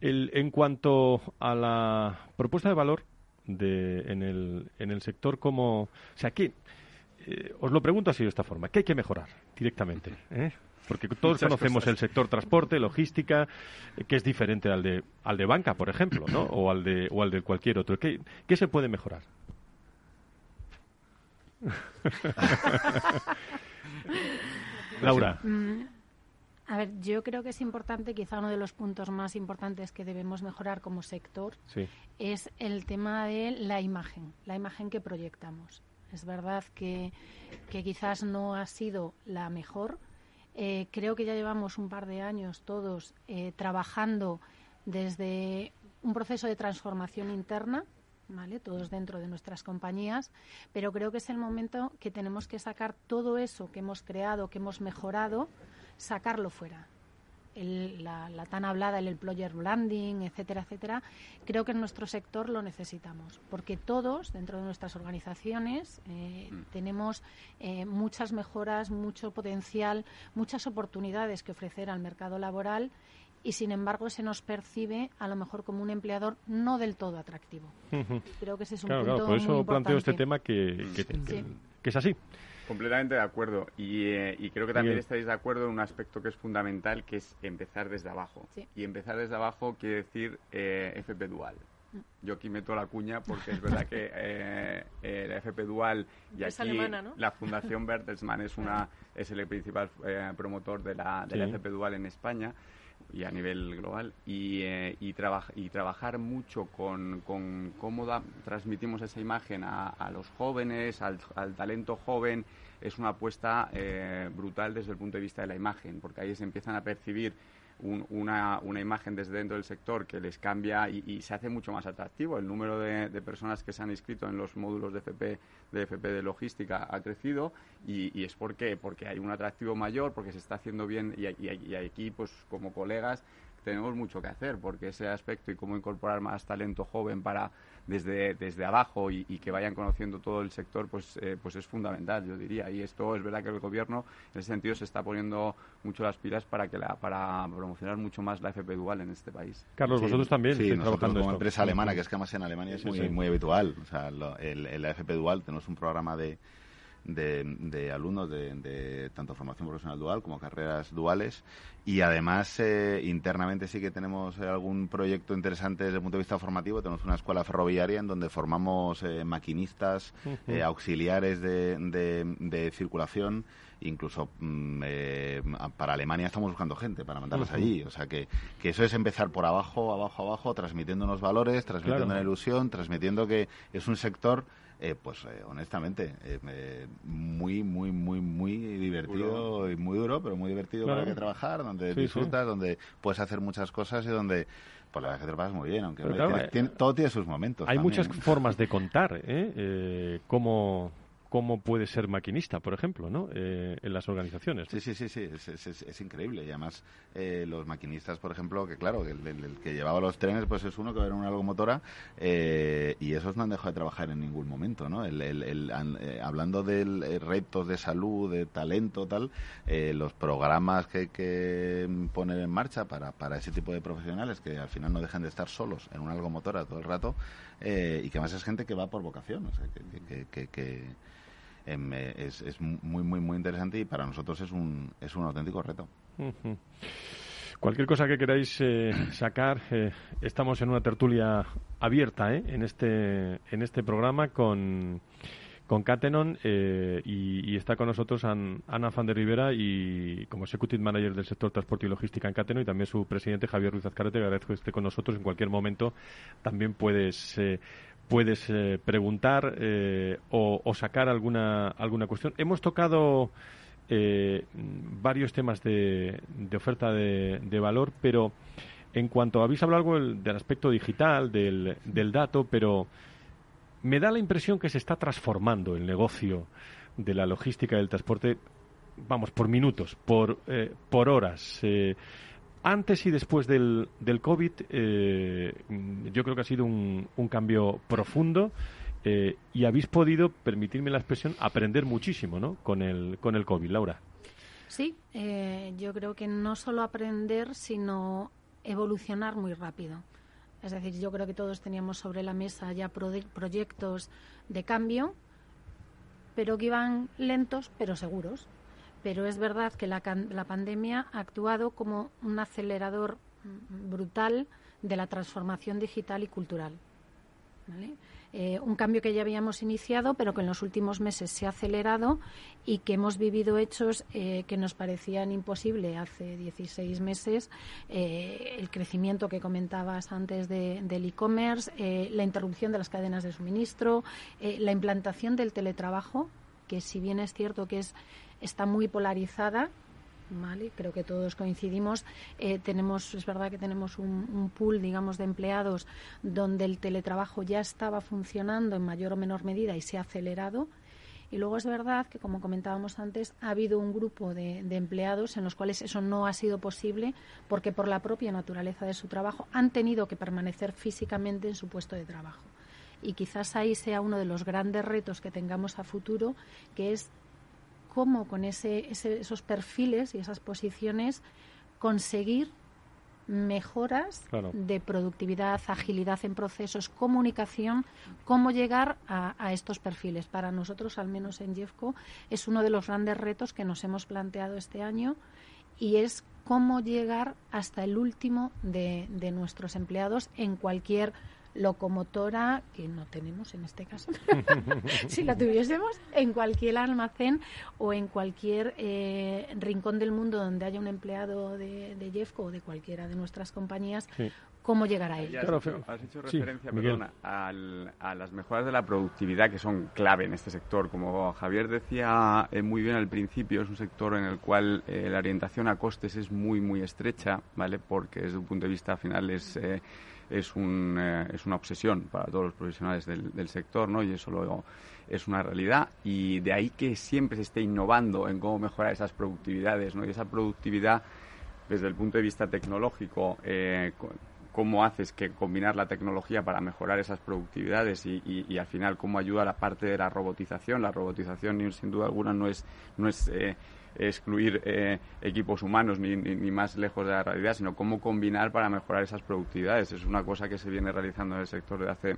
El, en cuanto a la propuesta de valor, de, en, el, en el sector como... O sea, que eh, os lo pregunto así de esta forma, ¿qué hay que mejorar directamente? ¿Eh? Porque todos conocemos el sector transporte, logística, eh, que es diferente al de, al de banca, por ejemplo, ¿no? *clears throat* o, al de, o al de cualquier otro. ¿Qué, qué se puede mejorar? *laughs* Laura. Mm, a ver, yo creo que es importante, quizá uno de los puntos más importantes que debemos mejorar como sector es el tema de la imagen, la imagen que proyectamos. Es verdad que, quizás no ha sido la mejor. Eh, creo que ya llevamos un par de años todos eh, trabajando desde un proceso de transformación interna, ¿vale? todos dentro de nuestras compañías, pero creo que es el momento que tenemos que sacar todo eso que hemos creado, que hemos mejorado, sacarlo fuera. La, tan hablada, el employer branding, etcétera, etcétera, creo que en nuestro sector lo necesitamos, porque todos dentro de nuestras organizaciones eh, mm. tenemos eh, muchas mejoras, mucho potencial, muchas oportunidades que ofrecer al mercado laboral y sin embargo se nos percibe a lo mejor como un empleador no del todo atractivo. Creo que ese es un punto claro, por eso planteo este tema que, que es así. Completamente de acuerdo. Y, eh, creo que también estáis de acuerdo en un aspecto que es fundamental, que es empezar desde abajo. Y empezar desde abajo quiere decir eh, FP Dual. Mm. Yo aquí meto la cuña porque es verdad que *laughs* eh, eh la FP Dual y aquí la Fundación Bertelsmann es, una, es el principal promotor de la, de la FP Dual en España y a nivel global y, eh, y, y trabajar mucho con, con cómo transmitimos esa imagen a, a los jóvenes, al, al, talento joven, es una apuesta eh, brutal desde el punto de vista de la imagen, porque ahí se empiezan a percibir una, una, imagen desde dentro del sector que les cambia y, se hace mucho más atractivo. El número de, personas que se han inscrito en los módulos de FP de, FP de logística ha crecido y, es porque, porque hay un atractivo mayor, porque se está haciendo bien y, y aquí, pues como colegas, tenemos mucho que hacer porque ese aspecto y cómo incorporar más talento joven para desde, desde abajo y, que vayan conociendo todo el sector pues eh, pues es fundamental yo diría. Y esto es verdad que el gobierno en ese sentido se está poniendo mucho las pilas para que la, para promocionar mucho más la FP dual en este país. Carlos vosotros también sí nosotros como empresa alemana que es que además en Alemania es muy, muy habitual. O sea el, el, la FP dual tenemos un programa de de, alumnos de, tanto formación profesional dual como carreras duales. Y además eh, internamente sí que tenemos algún proyecto interesante desde el punto de vista formativo. Tenemos una escuela ferroviaria en donde formamos eh, maquinistas, eh, auxiliares de, de, circulación. Incluso mm, para Alemania estamos buscando gente para mandarlos allí. O sea que, que, eso es empezar por abajo, abajo, abajo, transmitiendo unos valores, transmitiendo una ilusión, transmitiendo que es un sector eh, pues eh, honestamente, eh, muy, muy, muy, muy divertido y muy duro, pero muy divertido para que trabajar, donde disfrutas, donde puedes hacer muchas cosas y donde pues la verdad que te lo pasas muy bien, aunque todo tiene sus momentos. Hay muchas formas de contar, ¿eh? cómo, cómo puede ser maquinista, por ejemplo, ¿no? Eh, en las organizaciones. Sí, sí, sí, sí, es, increíble. Y además, eh, los maquinistas, por ejemplo, que claro, el, que llevaba los trenes, pues es uno que era una locomotora, eh, y esos no han dejado de trabajar en ningún momento, ¿no? hablando de retos de salud, de talento, tal, los programas que hay que poner en marcha para, para ese tipo de profesionales que al final no dejan de estar solos en una locomotora todo el rato, y que además es gente que va por vocación, o sea, que, que Em, eh, es, es, muy, muy, muy interesante y para nosotros es un, es un auténtico reto. Cualquier cosa que queráis eh, sacar, eh, estamos en una tertulia abierta en, este, en este programa con, con Catenon y, está con nosotros Ana Fan de Rivera y como Executive Manager del sector transporte y logística en Catenon y también su presidente Javier Ruiz Azcarete. Agradezco que esté con nosotros. En cualquier momento también puedes puedes eh, preguntar eh, o, sacar alguna, alguna cuestión. Hemos tocado eh, varios temas de, de oferta de, de, valor, pero en cuanto habéis hablado algo del, aspecto digital, del, del, dato, pero me da la impresión que se está transformando el negocio de la logística del transporte, vamos, por minutos, por, por horas antes y después del, del COVID, eh, yo creo que ha sido un, un cambio profundo eh, y habéis podido, permitirme la expresión, aprender muchísimo ¿no? con, el, con el COVID. Laura. Sí, eh, yo creo que no solo aprender, sino evolucionar muy rápido. Es decir, yo creo que todos teníamos sobre la mesa ya proyectos de cambio, pero que iban lentos, pero seguros pero es verdad que la, pandemia ha actuado como un acelerador brutal de la transformación digital y cultural. Eh, un cambio que ya habíamos iniciado, pero que en los últimos meses se ha acelerado y que hemos vivido hechos eh, que nos parecían imposibles hace 16 meses. Eh, el crecimiento que comentabas antes del e-commerce, la interrupción de las cadenas de suministro, la implantación del teletrabajo, que si bien es cierto que es está muy polarizada. ¿Vale? Creo que todos coincidimos. Eh, tenemos, es verdad que tenemos un, pool, digamos, de empleados donde el teletrabajo ya estaba funcionando en mayor o menor medida y se ha acelerado. Y luego es verdad que, como comentábamos antes, ha habido un grupo de, de, empleados en los cuales eso no ha sido posible porque por la propia naturaleza de su trabajo han tenido que permanecer físicamente en su puesto de trabajo. Y quizás ahí sea uno de los grandes retos que tengamos a futuro, que es cómo con ese, esos perfiles y esas posiciones conseguir mejoras de productividad, agilidad en procesos, comunicación, cómo llegar a, estos perfiles. Para nosotros, al menos en Jeffco, es uno de los grandes retos que nos hemos planteado este año y es cómo llegar hasta el último de, de nuestros empleados en cualquier locomotora, que no tenemos en este caso, *laughs* si la tuviésemos, en cualquier almacén o en cualquier eh, rincón del mundo donde haya un empleado de, de Jeffco o de cualquiera de nuestras compañías, cómo llegar a él. Has hecho, referencia a las mejoras de la productividad que son clave en este sector. Como Javier decía eh, muy bien al principio, es un sector en el cual eh, la orientación a costes es muy, muy estrecha, ¿vale? Porque desde un punto de vista final es es, un, eh, es una obsesión para todos los profesionales del, sector, ¿no? Y eso luego es una realidad y de ahí que siempre se esté innovando en cómo mejorar esas productividades, ¿no? Y esa productividad desde el punto de vista tecnológico, eh, cómo haces que combinar la tecnología para mejorar esas productividades y, y, al final cómo ayuda la parte de la robotización. La robotización, sin duda alguna, no es, no es eh, excluir eh, equipos humanos ni, ni, más lejos de la realidad, sino cómo combinar para mejorar esas productividades. Es una cosa que se viene realizando en el sector de hace,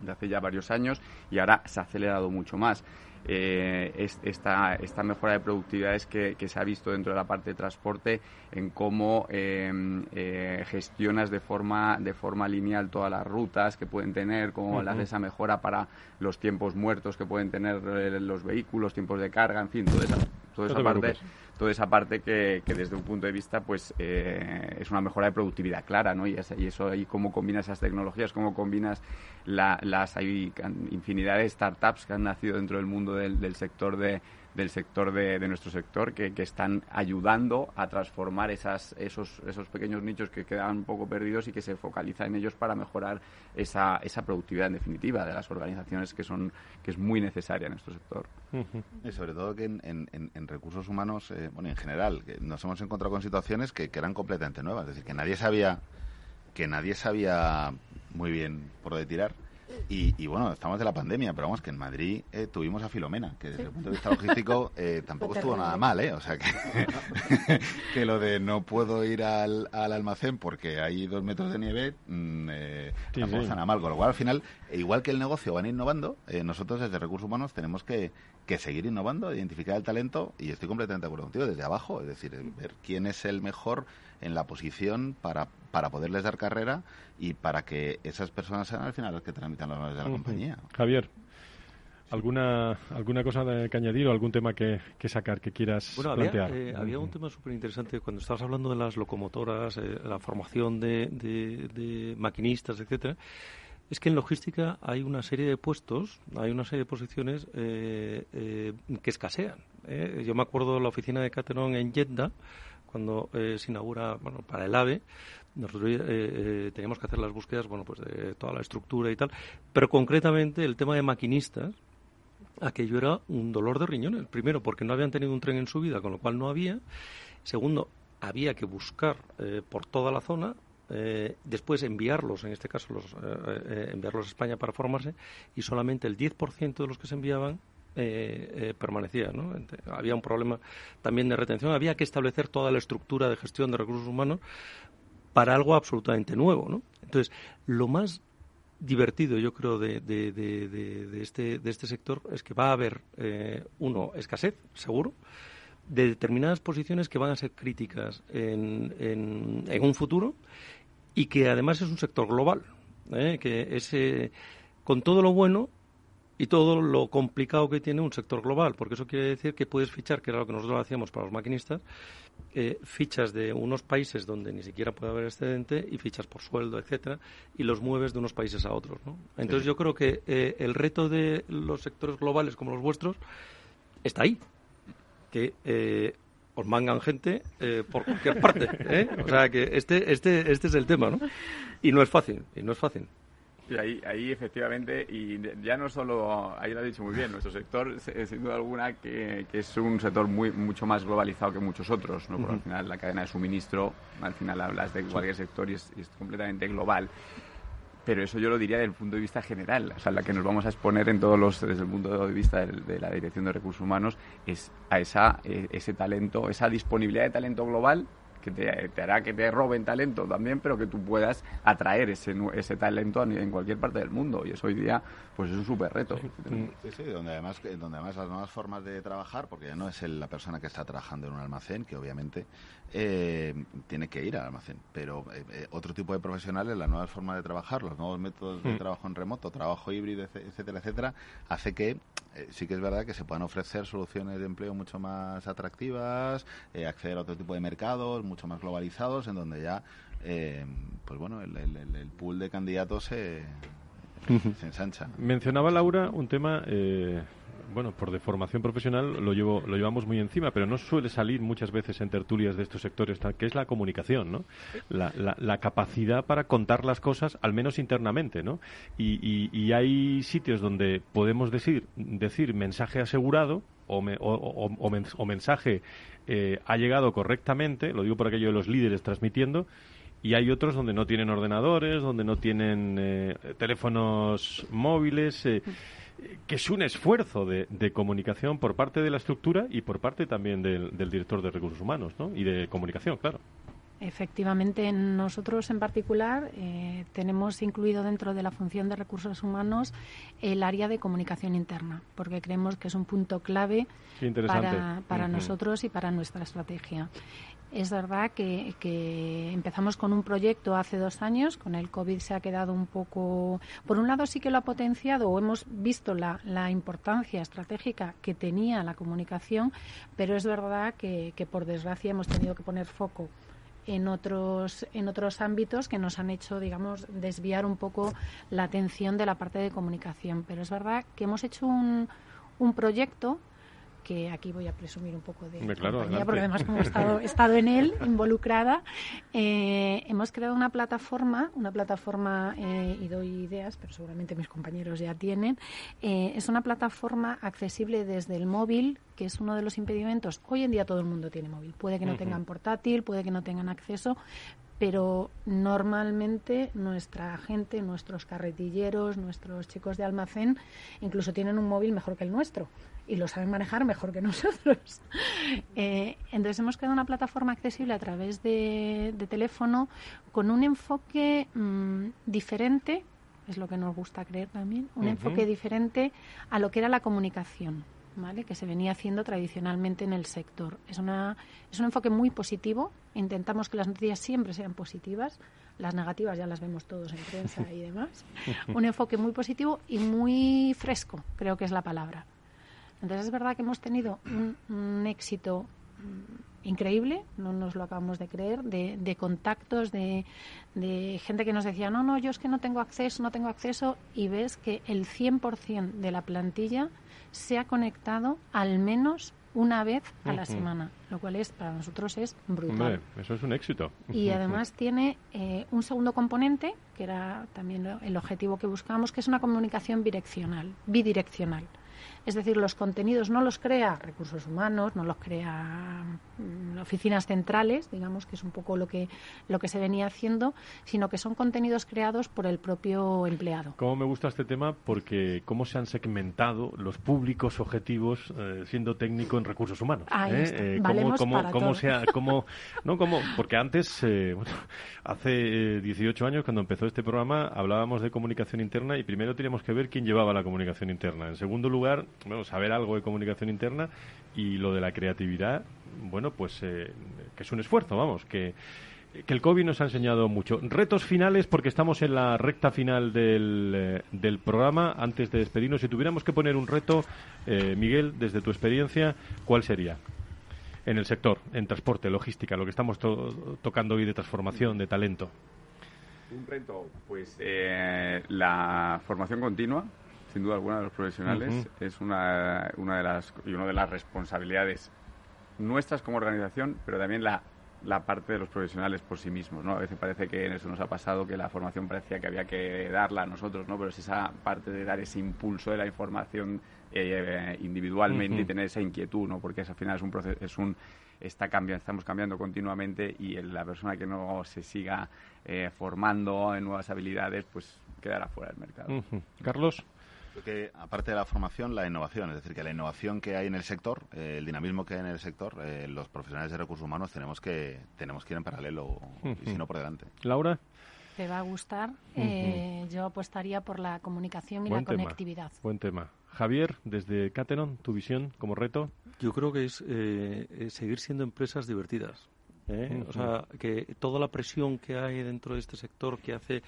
de hace ya varios años y ahora se ha acelerado mucho más. eh, esta, esta mejora de productividades que, que, se ha visto dentro de la parte de transporte en cómo em, eh, gestionas de forma, de forma lineal todas las rutas que pueden tener, cómo le haces esa mejora para los tiempos muertos que pueden tener eh, los vehículos, tiempos de carga, en fin, toda esa, toda esa parte toda esa parte que, que, desde un punto de vista pues eh, es una mejora de productividad clara ¿no? y, y eso ahí cómo combinas esas tecnologías cómo combinas la, las hay infinidad de startups que han nacido dentro del mundo del, del sector de del sector de, de nuestro sector que, que, están ayudando a transformar esas, esos, esos pequeños nichos que quedan un poco perdidos y que se focaliza en ellos para mejorar esa, esa productividad en definitiva de las organizaciones que son que es muy necesaria en nuestro sector. Y sobre todo que en, en, en recursos humanos, eh, bueno, en general, que nos hemos encontrado con situaciones que, que eran completamente nuevas, es decir, que nadie sabía que nadie sabía muy bien por dónde tirar y, y, bueno, estamos de la pandemia, pero vamos, que en Madrid eh, tuvimos a Filomena, que desde sí. el punto de vista logístico eh, *laughs* tampoco estuvo nada mal, ¿eh? O sea, que, *laughs* que lo de no puedo ir al, al, almacén porque hay dos metros de nieve, mmm, eh, sí, tampoco sí. está nada mal. Con lo cual, al final, igual que el negocio van innovando, eh, nosotros desde Recursos Humanos tenemos que, que seguir innovando, identificar el talento, y estoy completamente de acuerdo contigo, desde abajo, es decir, ver quién es el mejor en la posición para, para poderles dar carrera y para que esas personas sean al final las que tramitan los valores de la uh -huh. compañía. Javier. ¿Alguna, ¿Alguna cosa de, que añadir o algún tema que, que sacar que quieras bueno, plantear? Había, eh, había un tema súper interesante cuando estabas hablando de las locomotoras, eh, la formación de, de, de maquinistas, etcétera. Es que en logística hay una serie de puestos, hay una serie de posiciones eh, eh, que escasean. ¿eh? Yo me acuerdo de la oficina de Caterón en Jeddah, cuando eh, se inaugura, bueno, para el AVE, nosotros eh, eh, teníamos que hacer las búsquedas, bueno, pues de toda la estructura y tal, pero concretamente el tema de maquinistas, aquello era un dolor de riñones. Primero, porque no habían tenido un tren en su vida, con lo cual no había. Segundo, había que buscar por toda la zona después enviarlos, en este caso los, enviarlos a España para formarse, y solamente el 10% de los que se enviaban eh, eh, permanecía. ¿no? Había un problema también de retención. Había que establecer toda la estructura de gestión de recursos humanos para algo absolutamente nuevo. ¿no? Entonces, lo más divertido, yo creo, de, de, de, de, este, este sector es que va a haber, eh, uno, escasez, seguro, de determinadas posiciones que van a ser críticas en, en, en un futuro y que además es un sector global, ¿eh? que ese, con todo lo bueno y todo lo complicado que tiene un sector global, porque eso quiere decir que puedes fichar, que era lo que nosotros hacíamos para los maquinistas, eh, fichas de unos países donde ni siquiera puede haber excedente y fichas por sueldo, etcétera, y los mueves de unos países a otros. ¿no? Entonces sí. yo creo que eh, el reto de los sectores globales como los vuestros está ahí, que eh, os mangan gente eh, por cualquier parte. ¿eh? O sea que este, este, este es el tema, ¿no? Y no es fácil, y no es fácil. Y ahí, ahí efectivamente, y ya no solo, ahí lo ha dicho muy bien, nuestro sector, sin duda alguna, que, que es un sector muy mucho más globalizado que muchos otros, ¿no? Porque uh -huh. al final la cadena de suministro, al final hablas de cualquier sector y es, y es completamente global pero eso yo lo diría desde el punto de vista general, o sea, la que nos vamos a exponer en todos los, desde el punto de vista de, de la Dirección de Recursos Humanos, es a esa, eh, ese talento, esa disponibilidad de talento global que te, te, hará que te roben talento también, pero que tú puedas atraer ese, ese talento en cualquier parte del mundo. Y eso hoy día pues es un súper reto. Sí, sí, donde además, donde además las nuevas formas de trabajar, porque ya no es el, la persona que está trabajando en un almacén, que obviamente eh, tiene que ir al almacén, pero eh, eh, otro tipo de profesionales, las nuevas formas de trabajar, los nuevos métodos de trabajo en remoto, trabajo híbrido, etcétera, etcétera, hace que eh, sí que es verdad que se puedan ofrecer soluciones de empleo mucho más atractivas, eh, acceder a otro tipo de mercados mucho más globalizados, en donde ya, eh, pues bueno, el, el, el, pool de candidatos se, se ensancha. Mencionaba Laura un tema bueno, por deformación profesional lo, llevo, lo llevamos muy encima, pero no suele salir muchas veces en tertulias de estos sectores, que es la comunicación, ¿no? La, la, la capacidad para contar las cosas, al menos internamente, ¿no? Y, hay sitios donde podemos decir, decir mensaje asegurado o, me, o, o mensaje eh, ha llegado correctamente, lo digo por aquello de los líderes transmitiendo, y hay otros donde no tienen ordenadores, donde no tienen eh, teléfonos móviles. Eh, que es un esfuerzo de, de, comunicación por parte de la estructura y por parte también del, del director de recursos humanos ¿no? y de comunicación, claro. efectivamente, nosotros en particular eh, tenemos incluido dentro de la función de recursos humanos el área de comunicación interna, porque creemos que es un punto clave para, para nosotros y para nuestra estrategia. Es verdad que, empezamos con un proyecto hace dos años, con el COVID se ha quedado un poco. Por un lado, sí que lo ha potenciado o hemos visto la, importancia estratégica que tenía la comunicación, pero es verdad que, que por desgracia hemos tenido que poner foco en otros en otros ámbitos que nos han hecho digamos desviar un poco la atención de la parte de comunicación pero es verdad que hemos hecho un, un proyecto que aquí voy a presumir un poco de compañía, porque además como he estado, estado en él, *laughs* involucrada, eh, hemos creado una plataforma, una plataforma, eh, y doy ideas, pero seguramente mis compañeros ya tienen, eh, es una plataforma accesible desde el móvil, que es uno de los impedimentos. Hoy en día todo el mundo tiene móvil, puede que no tengan portátil, puede que no tengan acceso, pero normalmente nuestra gente, nuestros carretilleros, nuestros chicos de almacén, incluso tienen un móvil mejor que el nuestro y lo saben manejar mejor que *laughs* nosotros. Eh, entonces hemos creado una plataforma accesible a través de, teléfono con un enfoque mm, diferente, es lo que nos gusta creer también, un enfoque diferente a lo que era la comunicación. ¿Vale? que se venía haciendo tradicionalmente en el sector. Es, una, es un enfoque muy positivo. Intentamos que las noticias siempre sean positivas. Las negativas ya las vemos todos en prensa y demás. *laughs* Un enfoque muy positivo y muy fresco, creo que es la palabra. Entonces es verdad que hemos tenido un, éxito mm, increíble, no nos lo acabamos de creer, de, contactos, de, gente que nos decía, no, no, yo es que no tengo acceso, no tengo acceso, y ves que el 100% de la plantilla se ha conectado al menos una vez a la semana, lo cual es para nosotros es brutal. eso es un éxito. Y además tiene eh, un segundo componente, que era también el objetivo que buscábamos, que es una comunicación bidireccional, bidireccional. Es decir, los contenidos no los crea recursos humanos, no los crea mm, oficinas centrales, digamos que es un poco lo que, lo que se venía haciendo, sino que son contenidos creados por el propio empleado. ¿Cómo me gusta este tema? Porque cómo se han segmentado los públicos objetivos eh, siendo técnico en recursos humanos. Ahí ¿eh? cómo, cómo, cómo sea, cómo, no, cómo, porque antes, eh, hace 18 años, cuando empezó este programa, hablábamos de comunicación interna y primero teníamos que ver quién llevaba la comunicación interna. En segundo lugar, bueno, saber algo de comunicación interna y lo de la creatividad, bueno, pues eh, que es un esfuerzo, vamos, que, el COVID nos ha enseñado mucho. Retos finales, porque estamos en la recta final del, eh, del programa. Antes de despedirnos, si tuviéramos que poner un reto, eh, Miguel, desde tu experiencia, ¿cuál sería? En el sector, en transporte, logística, lo que estamos tocando hoy de transformación, de talento. Un reto, pues la formación continua, sin duda alguna de los profesionales es una, una de las y una de las responsabilidades nuestras como organización, pero también la, la parte de los profesionales por sí mismos, ¿no? A veces parece que en eso nos ha pasado que la formación parecía que había que darla a nosotros, ¿no? Pero es esa parte de dar ese impulso de la información eh, individualmente y tener esa inquietud, ¿no? Porque al final es un proceso, es un está cambiando, estamos cambiando continuamente y la persona que no se siga eh, formando en nuevas habilidades, pues quedará fuera del mercado. Carlos que aparte de la formación, la innovación, es decir, que la innovación que hay en el sector, eh, el dinamismo que hay en el sector, eh, los profesionales de recursos humanos tenemos que tenemos que ir en paralelo y si no por delante. Laura. Te va a gustar. Eh, yo apostaría por la comunicación y la conectividad. Buen tema. Javier, desde Catenon, tu visión como reto. Yo creo que es seguir siendo empresas divertidas. O sea, que toda la presión que hay dentro de este sector que hace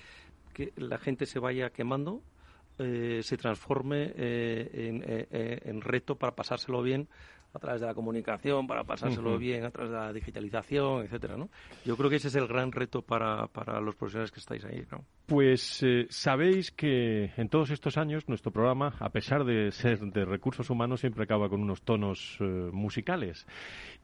que la gente se vaya quemando, eh, se transforme eh, eh, en, reto para pasárselo bien a través de la comunicación, para pasárselo bien a través de la digitalización, etcétera, ¿no? Yo creo que ese es el gran reto para, para los profesionales que estáis ahí, ¿no? Pues sabéis que en todos estos años nuestro programa, a pesar de ser de recursos humanos, siempre acaba con unos tonos musicales.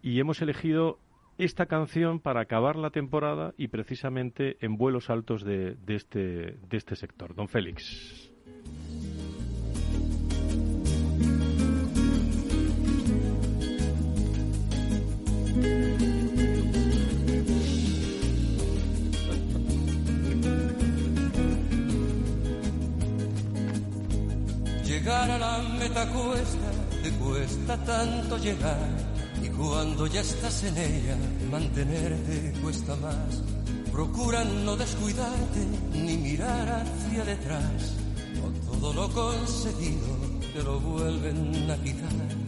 Y hemos elegido esta canción para acabar la temporada y precisamente en vuelos altos de, de, este, de este sector. Don Félix. Llegar a la meta cuesta, te cuesta tanto llegar. Y cuando ya estás en ella, mantenerte cuesta más. Procura no descuidarte ni mirar hacia detrás. Con todo lo conseguido te lo vuelven a quitar.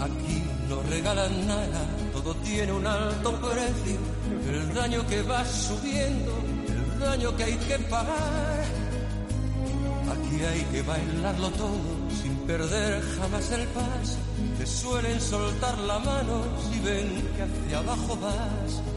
Aquí no regalan nada, todo tiene un alto precio. El daño que va subiendo, el daño que hay que pagar. Aquí hay que bailarlo todo sin perder jamás el paso. Te suelen soltar la mano si ven que hacia abajo vas.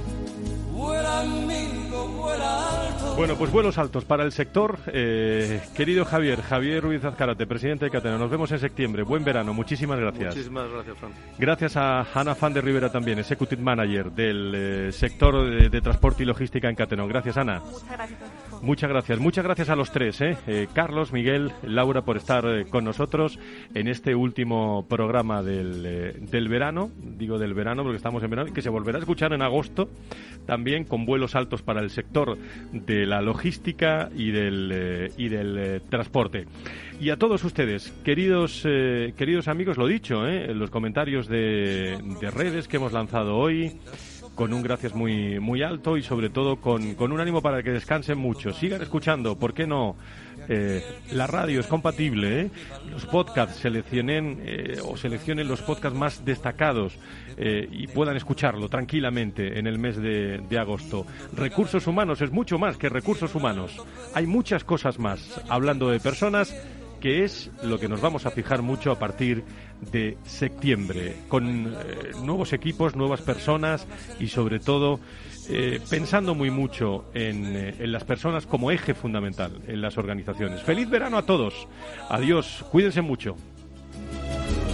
Bueno, pues vuelos altos para el sector. Eh, querido Javier, Javier Ruiz Azcarate, presidente de Catena, nos vemos en septiembre. Buen verano, muchísimas gracias. Muchísimas gracias, Fran. Gracias a Ana Fan de Rivera también, Executive Manager del eh, sector de, transporte y logística en Catena. Gracias, Ana. Muchas gracias. Muchas gracias, muchas gracias a los tres, ¿eh? eh Carlos, Miguel, Laura, por estar con nosotros en este último programa del, del verano. Digo del verano porque estamos en verano y que se volverá a escuchar en agosto también con vuelos altos para el sector de la logística y del, eh, y del eh, transporte. Y a todos ustedes, queridos, eh, queridos amigos, lo dicho, en los comentarios de, de redes que hemos lanzado hoy, con un gracias muy, muy alto y sobre todo con, con un ánimo para que descansen mucho. Sigan escuchando, ¿por qué no? Eh, la radio es compatible, ¿eh? los podcasts seleccionen eh, o seleccionen los podcasts más destacados y puedan escucharlo tranquilamente en el mes de, de, agosto. Recursos humanos es mucho más que recursos humanos. Hay muchas cosas más hablando de personas que es lo que nos vamos a fijar mucho a partir de septiembre, con nuevos equipos, nuevas personas y sobre todo eh, pensando muy mucho eh, en, las personas como eje fundamental en las organizaciones. Feliz verano a todos. Adiós. Cuídense mucho.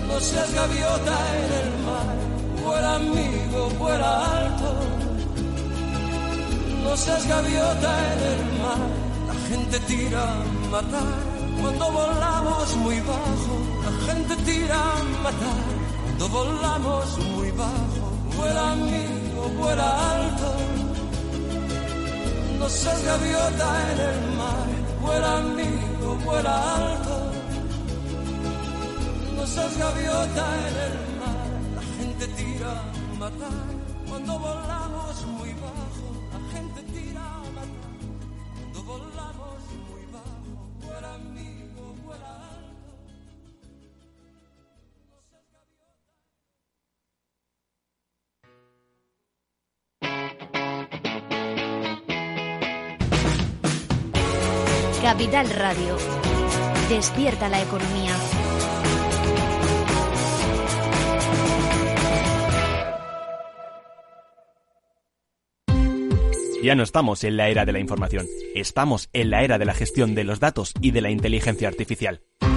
No seas gaviota en el mar, vuela amigo, vuela alto. No seas gaviota en el mar, la gente tira a matar. Cuando volamos muy bajo, la gente tira a matar. Cuando volamos muy bajo, vuela amigo, vuela alto. No seas gaviota en el mar, vuela amigo, vuela alto. No seas gaviota en el mar, la gente tira a matar. Cuando volamos Capital Radio. Despierta la economía. Ya no estamos en la era de la información, estamos en la era de la gestión de los datos y de la inteligencia artificial.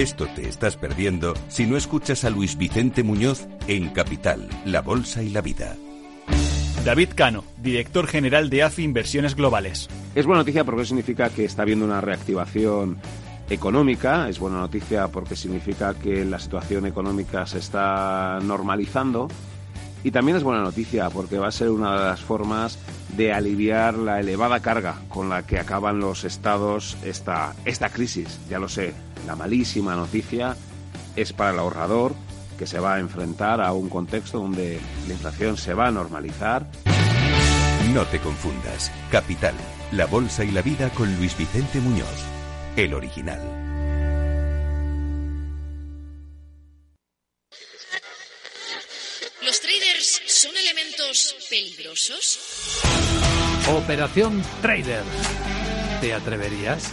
Esto te estás perdiendo si no escuchas a Luis Vicente Muñoz en Capital, La Bolsa y la Vida. David Cano, director general de AFI Inversiones Globales. Es buena noticia porque significa que está habiendo una reactivación económica, es buena noticia porque significa que la situación económica se está normalizando y también es buena noticia porque va a ser una de las formas de aliviar la elevada carga con la que acaban los estados esta, esta crisis. Ya lo sé, la malísima noticia es para el ahorrador que se va a enfrentar a un contexto donde la inflación se va a normalizar No te confundas. Capital, la bolsa y la vida con Luis Vicente Muñoz, el original. ¿Los traders son elementos peligrosos? Operación Trader. ¿Te atreverías?